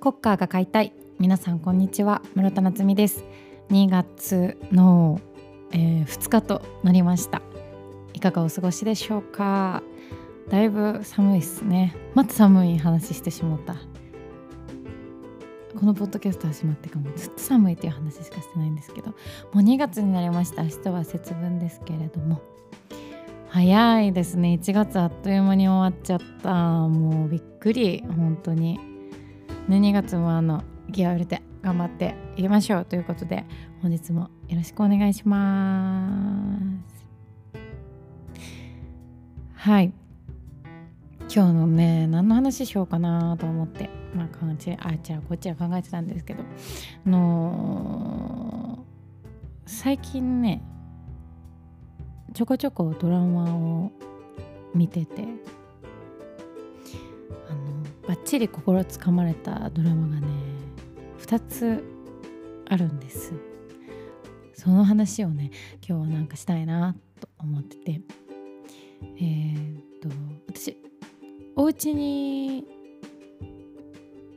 コッカーが買いたい。皆さんこんにちは。室田夏実です。2月の、えー、2日となりました。いかがお過ごしでしょうか？だいぶ寒いっすね。また寒い話してしまった。このポッドキャスト始まってからもずっと寒いっていう話しかしてないんですけどもう2月になりました。明日は節分ですけれども。早いですね。1月あっという間に終わっちゃった。もうびっくり。本当に。ね2月もあの気合を入れて頑張っていきましょうということで本日もよろしくお願いします。はい。今日のね何の話しようかなと思ってまああちらこっちら考えてたんですけど。あのー、最近ねちょこちょこドラマを見ててあのバッチリ心つかまれたドラマがね2つあるんです。その話をね今日はなんかしたいなと思ってて。えー、っと私お家に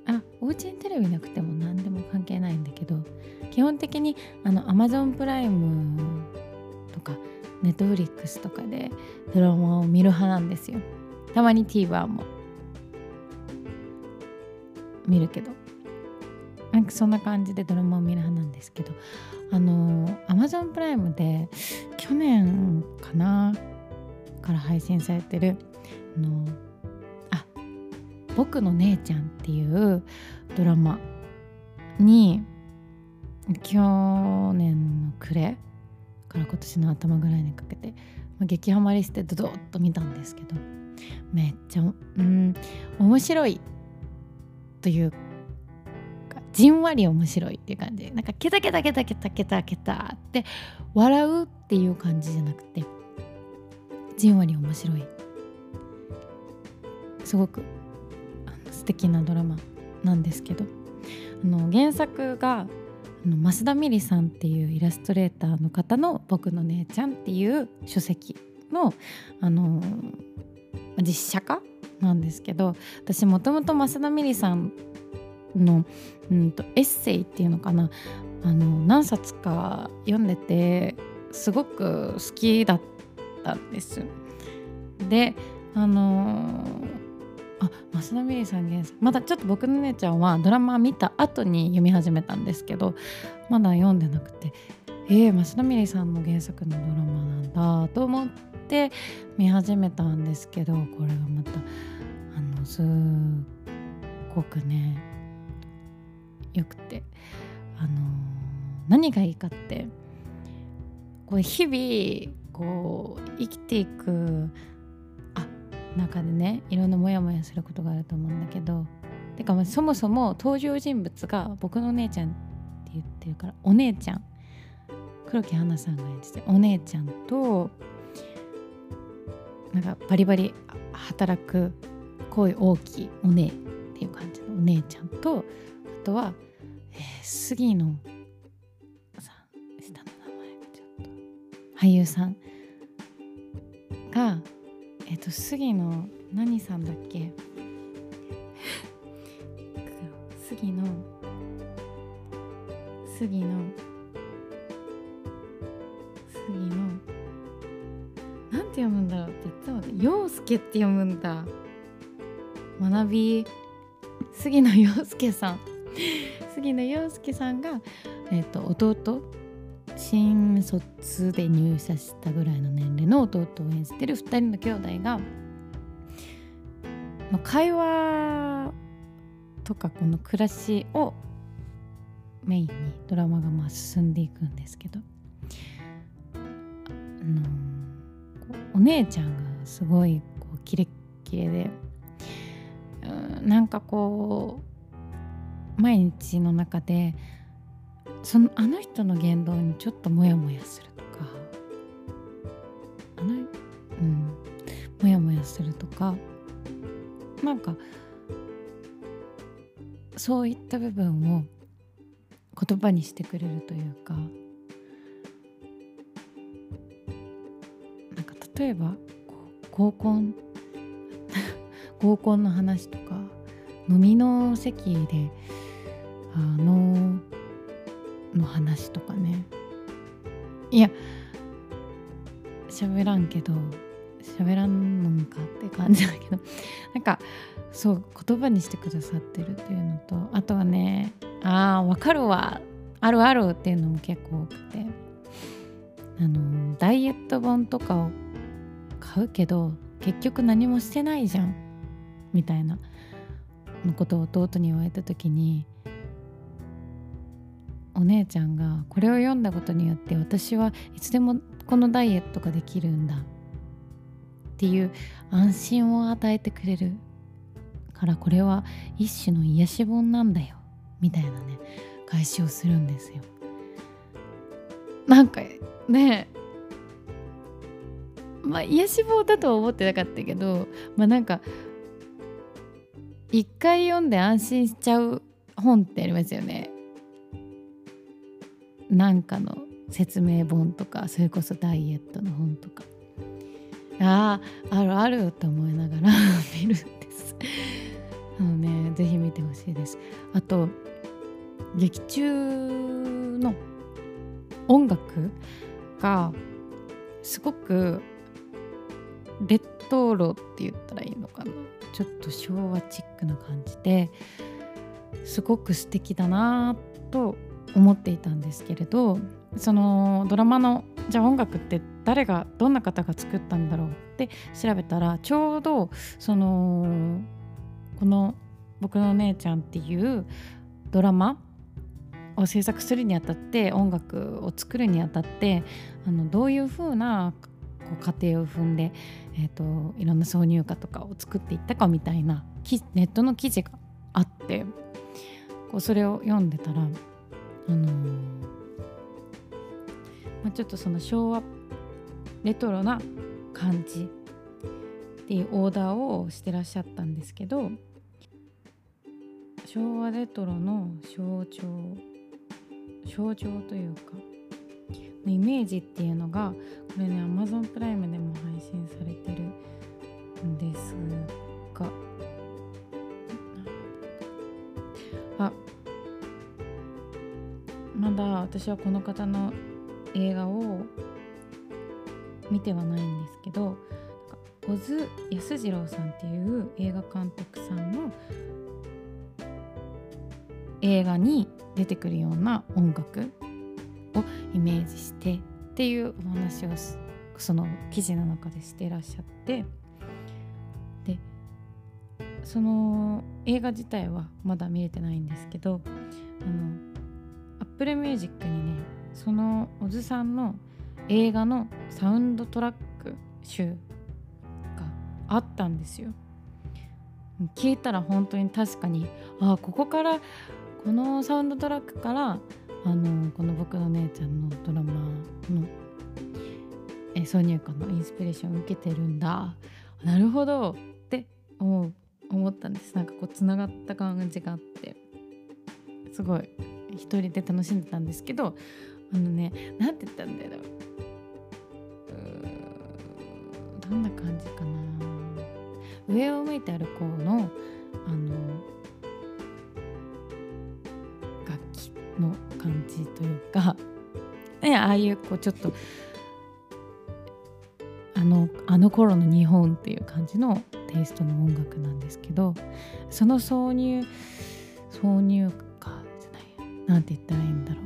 あお家にテレビなくても何でも関係ないんだけど基本的にあの Amazon プライムとか Netflix とかでドラマを見る派なんですよ。たまに TVer も。見るけど。なんかそんな感じでドラマを見る派なんですけど。あの Amazon プライムで去年かなから配信されてるあのあ僕の姉ちゃんっていうドラマに去年の暮れから今年の頭ぐらいにかけて、まあ、激ハマりしてドドッと見たんですけど。めっちゃうん面白い。というかじんわり面白いっていう感じ。なんかケタケタケタケタケタケタ。って笑うっていう感じじゃなくてじんわり面白い。すごくあの素敵なドラマなんですけど。あの原作があの増田美里さんっていうイラストレーターの方の「僕の姉ちゃん」っていう書籍の、あの実写化なんですけど私もともと増田美里さんの、うんと、エッセイっていうのかなあの何冊か読んでてすごく好きだったんです。であのあ増田美里さん原作まだちょっと僕の姉ちゃんはドラマ見た後に読み始めたんですけどまだ読んでなくてえー、増田美里さんの原作のドラマなんだと思って見始めたんですけどこれがまたすっごくねよくて。あの何がいいかってこう日々こう生きていくあ中でねいろんなモヤモヤすることがあると思うんだけどてかまあそもそも登場人物が僕のお姉ちゃんって言ってるからお姉ちゃん。黒木華さんが演じてお姉ちゃんとなんかバリバリ働く声大きいお姉っていう感じのお姉ちゃんとあとは、えー、杉野さん下の名前がちょっと。俳優さんがえっ、と杉野何さんだっけ？杉野杉野杉野。なんて読むんだろう？って言ったので。陽介って読むんだ。学び杉野陽介さん。杉野陽介さんが、えーと弟新卒で入社したぐらいの年齢の弟を演じてる2人の兄弟が、まあ、会話とかこの暮らしをメインにドラマがまあ進んでいくんですけどあのお姉ちゃんがすごいこうキレッキレでなんかこう毎日の中でそのあの人の言動にちょっとモヤモヤするとかあのうんモヤモヤするとかなんかそういった部分を言葉にしてくれるというかなんか例えば合コン 合コンの話とか飲みの席であのの話とかね。いや喋らんけど喋らんのんかって感じだけど。なんかそう言葉にしてくださってるっていうのとあとはねあーわかるわ。あるあるっていうのも結構多くて。あのダイエット本とかを買うけど結局何もしてないじゃん。みたいな。のことを弟に言われた時にお姉ちゃんがこれを読んだことによって私はいつでもこのダイエットができるんだっていう安心を与えてくれるからこれは一種の癒し本なんだよみたいなね返しをするんですよ。なんかねまあ癒し本だとは思ってなかったけどまあなんか一回読んで安心しちゃう本ってありますよね。なんかの説明本とかそれこそダイエットの本とか。あああるあると思いながら 見るんです。あのねぜひ見てほしいです。あと劇中の音楽がすごくレトロって言ったらいいのかな。ちょっと昭和チックな感じですごく素敵だなと思っていたんですけれどそのドラマのじゃあ音楽って誰がどんな方が作ったんだろうって調べたらちょうどそのこの「僕のお姉ちゃん」っていうドラマを制作するにあたって音楽を作るにあたってあのどういう風なこう過程を踏んで、えーと、いろんな挿入歌とかを作っていったかみたいなネットの記事があってこうそれを読んでたらあのー、まあ、ちょっとその昭和レトロな感じっていうオーダーをしてらっしゃったんですけど昭和レトロの象徴象徴というかイメージっていうのがこれね Amazon プライムでも配信されてるんですが。あ。まだ私はこの方の映画を見てはないんですけど小津安二郎さんっていう映画監督さんの映画に出てくるような音楽イメージしてっていうお話をその記事の中でしてらっしゃって。でその映画自体はまだ見れてないんですけどあの Apple Music にねその小津さんの映画のサウンドトラック集があったんですよ。聞いたら本当に確かにああここからこのサウンドトラックからあのこの僕の姉ちゃんのドラマのえ挿入歌のインスピレーションを受けてるんだ。なるほど。って思う思ったんです。なんかこうつながった感じがあって。すごい。一人で楽しんでたんですけどあのねなんて言ったんだよう。どんな感じかな。上を向いて歩こうのあのああいうこうちょっとあのあの頃の日本っていう感じのテイストの音楽なんですけどその挿入挿入何て言ったらいいんだろう。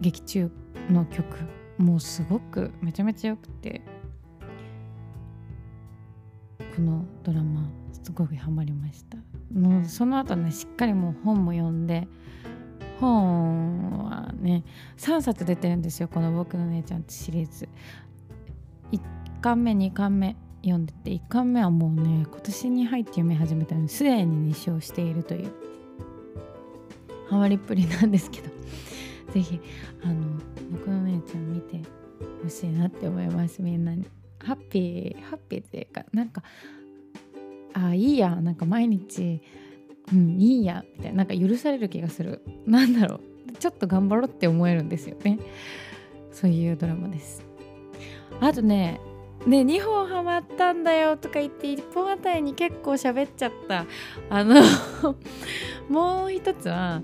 劇中の曲もうすごくめちゃめちゃよくてこのドラマすごくハマりました。もうその後ねしっかりもう本も読んで本はね3冊出てるんですよこの「僕の姉ちゃん」ってシリーズ。1巻目2巻目読んでて1巻目はもうね今年に入って読み始めたのにすでに2勝しているという。ハマりっぷりなんですけど。是非あの僕の姉ちゃん見てほしいなって思いますみんなに。ハッピーハッピーっていうかなんかあいいやなんか毎日うんいいやみたいななんか許される気がする。なんだろう。ちょっと頑張ろうって思えるんですよね。そういうドラマです。あとねね2本ハマったんだよとか言って1本あたりに結構喋っちゃった。あの もう一つは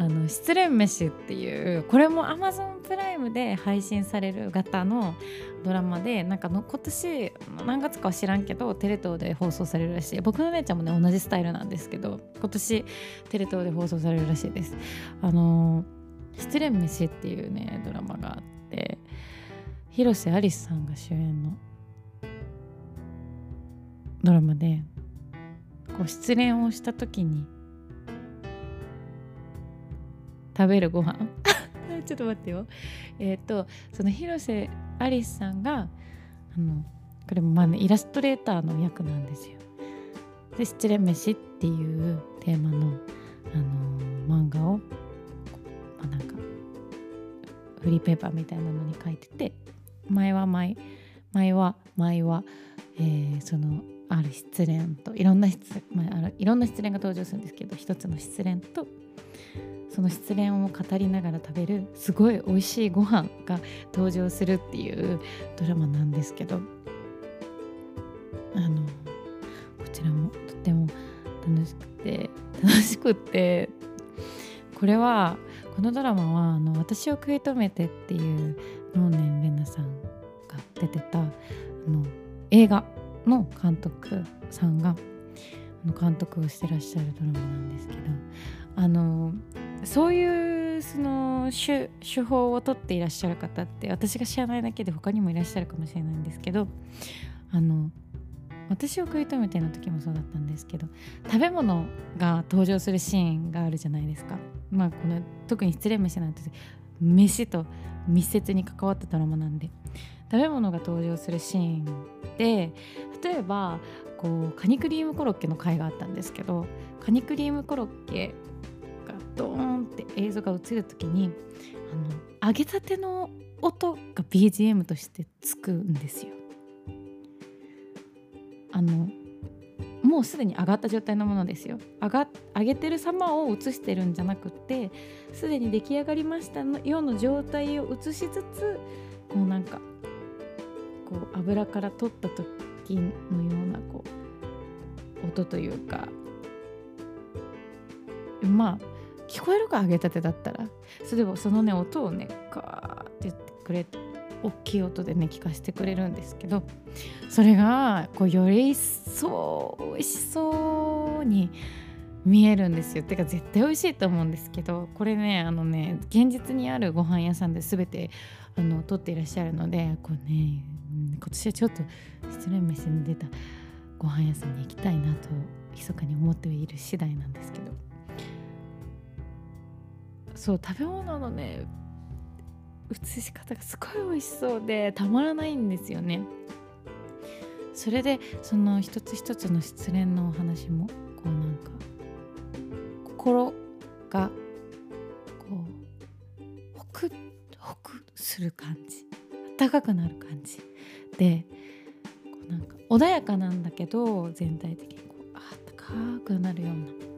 あの失恋飯っていうこれも Amazon プライムで配信される型のドラマでなんかの今年何月かは知らんけどテレ東で放送されるらしい。僕の姉ちゃんもね同じスタイルなんですけど今年テレ東で放送されるらしいです。あの失恋飯っていうねドラマがあって広瀬アリスさんが主演のドラマでこう失恋をした時に食べるご飯 ちょっと待ってよえっ、ー、とその広瀬アリスさんがあのこれもまあ、ね、イラストレーターの役なんですよ。で「失恋飯」っていうテーマの、あのー、漫画を、まあ、なんかフリーペーパーみたいなのに書いてて前は前前は前は、えー、そのある失恋といろんな失、まあ、いろんな失恋が登場するんですけど一つの失恋とその失恋を語りながら食べるすごい美味しいご飯が登場するっていうドラマなんですけどあのこちらもとても楽しくて楽しくってこれはこのドラマはあの「私を食い止めて」っていう能年玲奈さんが出てたあの映画の監督さんが監督をしてらっしゃるドラマなんですけどあのそういうその手法をとっていらっしゃる方って私が知らないだけで他にもいらっしゃるかもしれないんですけどあの私を食い止めての時もそうだったんですけど食べ物が登場するシーンがあるじゃないですか。まあ、この特に失恋飯なんて飯と密接に関わったドラマなんで食べ物が登場するシーンで例えばこうカニクリームコロッケの回があったんですけどカニクリームコロッケドーンって映像が映る時にあの揚げたての音が BGM としてつくんですよ。あのもうすでに上がった状態のものですよ上が上げてる様を映してるんじゃなくてすでに出来上がりましたのような状態を映しつつこうなんかこう油から取った時のようなこう音というかまあ聞こえるか揚げたてだったら。それをそのね音をねカーって言ってくれ大きい音でね聞かせてくれるんですけどそれがこうより一層美味しそうに見えるんですよ。てか絶対美味しいと思うんですけどこれねあのね現実にあるご飯屋さんで全てあの撮っていらっしゃるのでこうね今年はちょっと失恋飯に出たご飯屋さんに行きたいなと密かに思っている次第なんですけど。そう食べ物のね映し方がすごい美味しそうでたまらないんですよね。それでその一つ一つの失恋のお話もこうなんか心がこうホクッホクする感じ。暖かくなる感じでこうなんか穏やかなんだけど全体的にこうあったかくなるような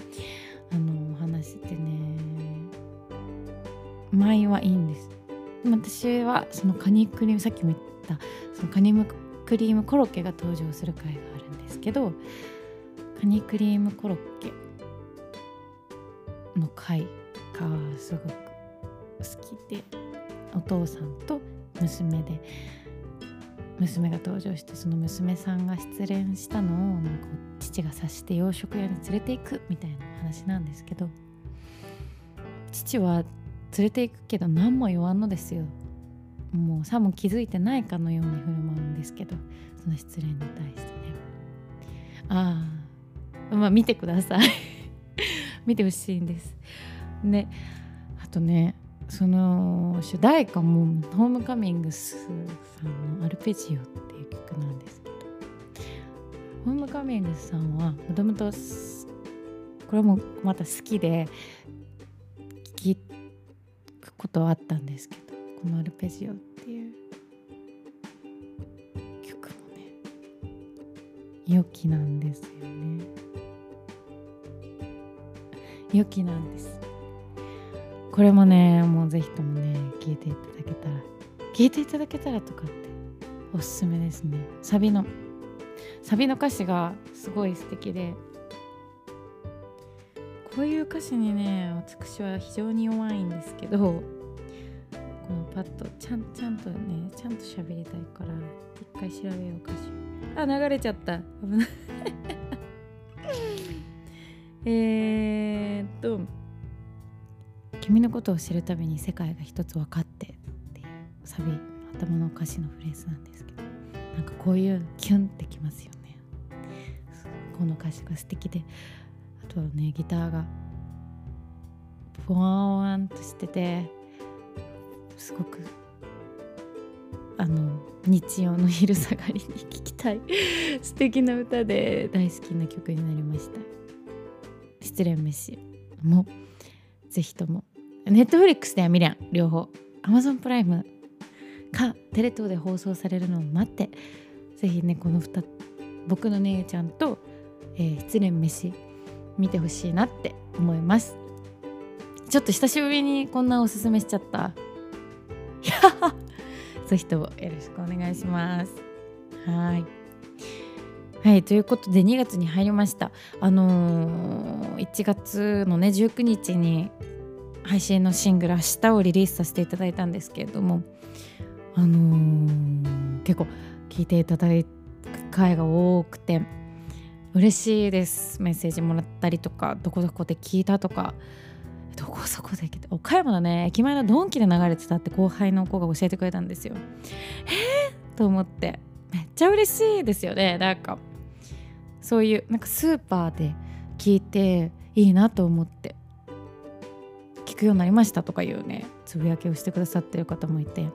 舞はいいんです。私はそのカニクリームさっきも言ったそのカニクリームコロッケが登場する回があるんですけどカニクリームコロッケの回がすごく好きでお父さんと娘で娘が登場してその娘さんが失恋したのをなんか父が察して洋食屋に連れていくみたいな話なんですけど父は連れていくけど何も言わんのですよ。もうさも気づいてないかのように振る舞うんですけどその失恋に対してね。ああまあ見てください。見てほしいんです。ねあとねその主題歌もホームカミングスさんの「アルペジオ」っていう曲なんですけどホームカミングスさんはもともとこれもまた好きでことはあったんですけどこの「アルペジオ」っていう曲もね良きなんですよね。良きなんです。これもねもうぜひともね聴いていただけたら聴いていただけたらとかっておすすめですね。サビのサビの歌詞がすごい素敵でここういう歌詞にね私は非常に弱いんですけどこのパッとちゃんちゃんとねちゃんと喋りたいから一回調べよう歌詞あ流れちゃった。危ない。えっと「君のことを知るたびに世界が一つ分かって」っていうサビ頭の歌詞のフレーズなんですけどなんかこういうキュンってきますよね。この歌詞が素敵であとはねギターがポワンとしててすごくあの日曜の昼下がりに聴きたい 素敵な歌で大好きな曲になりました。失恋飯もぜひとも。ネットフリックスでは見れん両方。Amazon プライムかテレ東で放送されるのを待ってぜひねこの2僕の姉ちゃんと、えー、失恋飯見てほしいなって思います。ちょっと久しぶりにこんなおすすめしちゃった ぜひともよろしくお願いします。はい。はいということで2月に入りました。あのー、1月のね19日に配信のシングル「明日」をリリースさせていただいたんですけれどもあのー、結構聞いていただく回が多くて嬉しいです。メッセージもらったりとかどこどこで聞いたとかどこそこで聞いた？岡山のね。駅前のドンキで流れてたって後輩の子が教えてくれたんですよ。えー、と思って。めっちゃ嬉しいですよね。なんかそういうなんかスーパーで聞いていいなと思って。聞くようになりましたとかいうね。つぶやきをしてくださってる方もいて。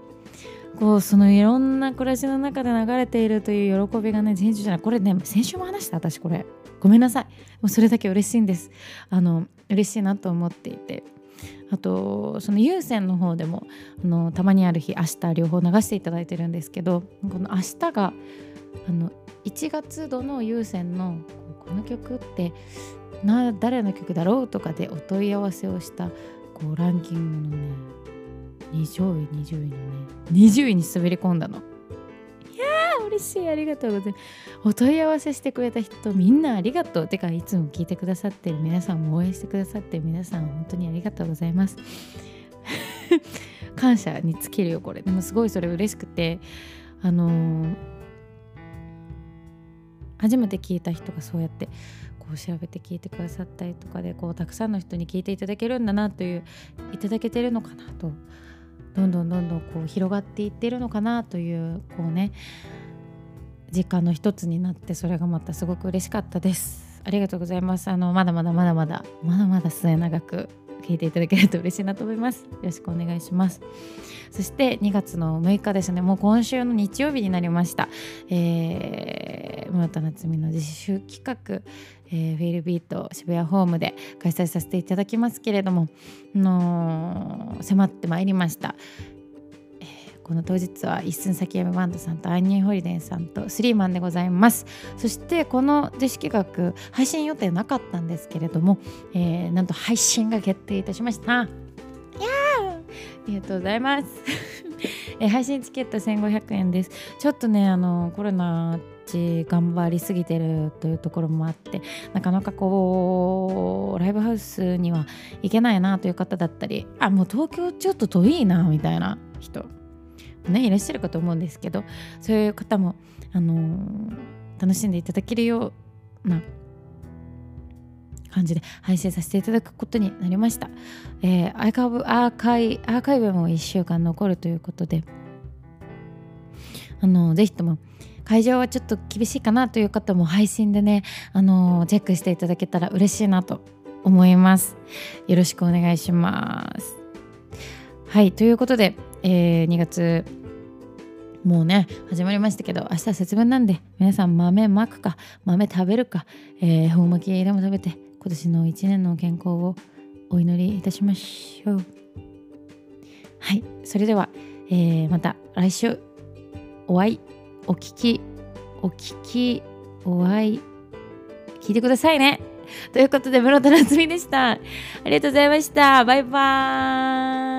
こうそのいろんな暮らしの中で流れているという喜びがね先週じゃない。これね先週も話した私これごめんなさい。もうそれだけ嬉しいんです。あの嬉しいなと思っていて。あとその有線の方でもあのたまにある日明日両方流していただいてるんですけどこの明日があの1月度の有線のこの曲ってな誰の曲だろうとかでお問い合わせをしたこうランキングのね20位20位のね20位に滑り込んだの。嬉しいありがとうございます。お問い合わせしてくれた人みんなありがとうてかいつも聞いてくださってる皆さんも応援してくださってる皆さん本当にありがとうございます。感謝に尽きるよこれ。でもすごいそれ嬉しくて。あのー、初めて聞いた人がそうやってこう調べて聞いてくださったりとかでこうたくさんの人に聞いていただけるんだなといういただけてるのかなと。どんどんどんどんこう広がっていってるのかなというこうね実感の一つになってそれがまたすごく嬉しかったです。ありがとうございます。あのまだまだまだまだまだまだ末永く聞いていただけると嬉しいなと思います。よろしくお願いします。そして2月の6日ですね。もう今週の日曜日になりました、えー、室田夏美の自主企画、えー、フィールビート渋谷ホームで開催させていただきますけれども、の迫ってまいりました。この当日は一寸先山バンドさんとアンニューホリデンさんとスリーマンでございます。そしてこの自式学配信予定なかったんですけれども、えー、なんと配信が決定いたしました。ありがとうございます。え配信チケット1500円です。ちょっとねあのコロナち頑張りすぎてるというところもあってなかなかこうライブハウスには行けないなという方だったりあもう東京ちょっと遠いなみたいな人。ねいらっしゃるかと思うんですけどそういう方も、あのー、楽しんでいただけるような感じで配信させていただくことになりました。えー、アーカイブアーカイアーカイブも1週間残るということで、あのー、ぜひとも会場はちょっと厳しいかなという方も配信でね、あの、チェックしていただけたら嬉しいなと思います。よろしくお願いします。はい、ということで、えー、2月もうね始まりましたけど明日節分なんで皆さん豆まくか豆食べるか、えー、ほうまきでも食べて今年の1年の健康をお祈りいたしましょう。はいそれでは、えー、また来週お会いお聞きお聞きお会い聞いてくださいね。ということで室田夏美でした。ありがとうございました。バイバーイ。